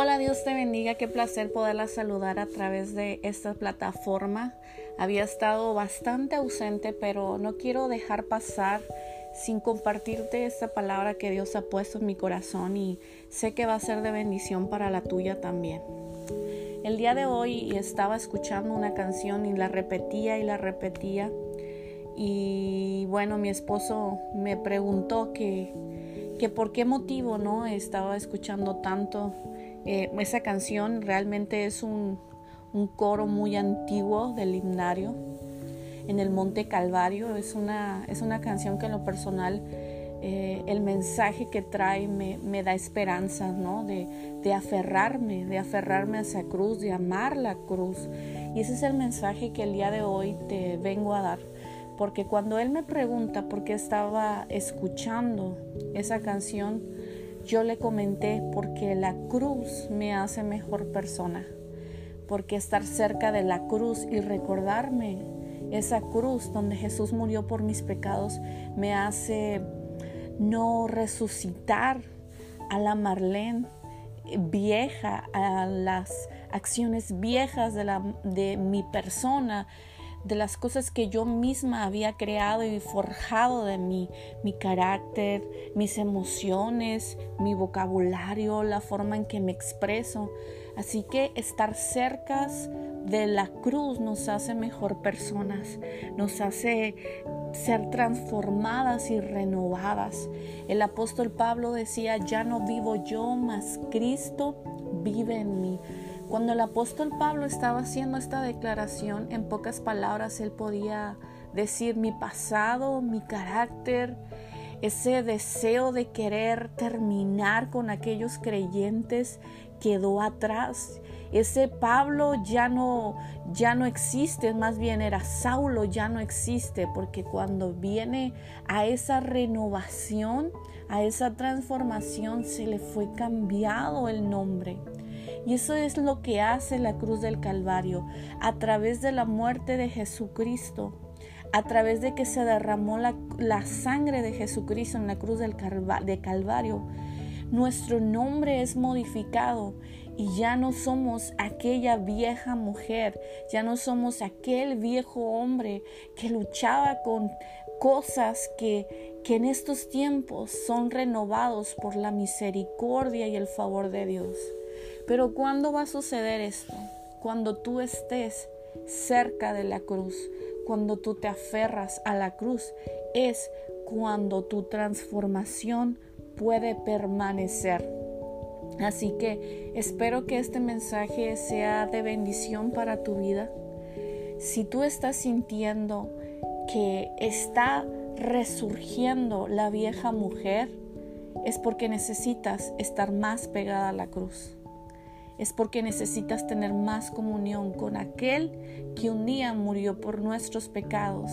Hola, Dios te bendiga, qué placer poderla saludar a través de esta plataforma. Había estado bastante ausente, pero no quiero dejar pasar sin compartirte esta palabra que Dios ha puesto en mi corazón y sé que va a ser de bendición para la tuya también. El día de hoy estaba escuchando una canción y la repetía y la repetía y bueno, mi esposo me preguntó que, que por qué motivo no estaba escuchando tanto eh, esa canción realmente es un, coro muy antiguo del himnario en el Monte Calvario. Es una, es una canción que en lo personal eh, el mensaje que trae me, da esperanza, ¿no? De, de, aferrarme, de aferrarme a esa cruz, de amar la cruz. Y ese es el mensaje que el día de hoy te vengo a dar. Porque cuando él me pregunta por qué estaba escuchando esa canción, yo le comenté porque la cruz me hace mejor persona, porque estar cerca de la cruz y recordarme esa cruz donde Jesús murió por mis pecados me hace no resucitar a la Marlene vieja, a las acciones viejas de, la, de mi persona, de las cosas que yo misma había creado y forjado de mí, mi carácter, mis emociones, mi vocabulario, la forma en que me expreso. Así que estar cerca de la cruz nos hace mejor personas, nos hace ser transformadas y renovadas. El apóstol Pablo decía, ya no vivo yo, mas Cristo vive en mí. Cuando el apóstol Pablo estaba haciendo esta declaración, en pocas palabras él podía decir mi pasado, mi carácter, ese deseo de querer terminar con aquellos creyentes quedó atrás. Ese Pablo ya no ya no existe, más bien era Saulo, ya no existe, porque cuando viene a esa renovación, a esa transformación se le fue cambiado el nombre. Y eso es lo que hace la cruz del Calvario. A través de la muerte de Jesucristo, a través de que se derramó la, sangre de Jesucristo en la cruz del de Calvario, nuestro nombre es modificado y ya no somos aquella vieja mujer, ya no somos aquel viejo hombre que luchaba con cosas que, que en estos tiempos son renovados por la misericordia y el favor de Dios. Pero ¿cuándo va a suceder esto? Cuando tú estés cerca de la cruz, cuando tú te aferras a la cruz, es cuando tu transformación puede permanecer. Así que espero que este mensaje sea de bendición para tu vida. Si tú estás sintiendo que está resurgiendo la vieja mujer, es porque necesitas estar más pegada a la cruz es porque necesitas tener más comunión con aquel que un día murió por nuestros pecados.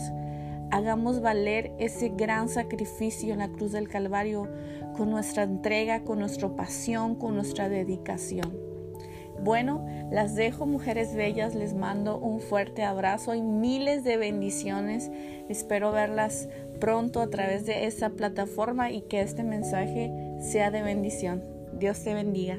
Hagamos valer ese gran sacrificio en la cruz del Calvario con nuestra entrega, con nuestra pasión, con nuestra dedicación. Bueno, las dejo mujeres bellas, les mando un fuerte abrazo y miles de bendiciones. Espero verlas pronto a través de esta plataforma y que este mensaje sea de bendición. Dios te bendiga.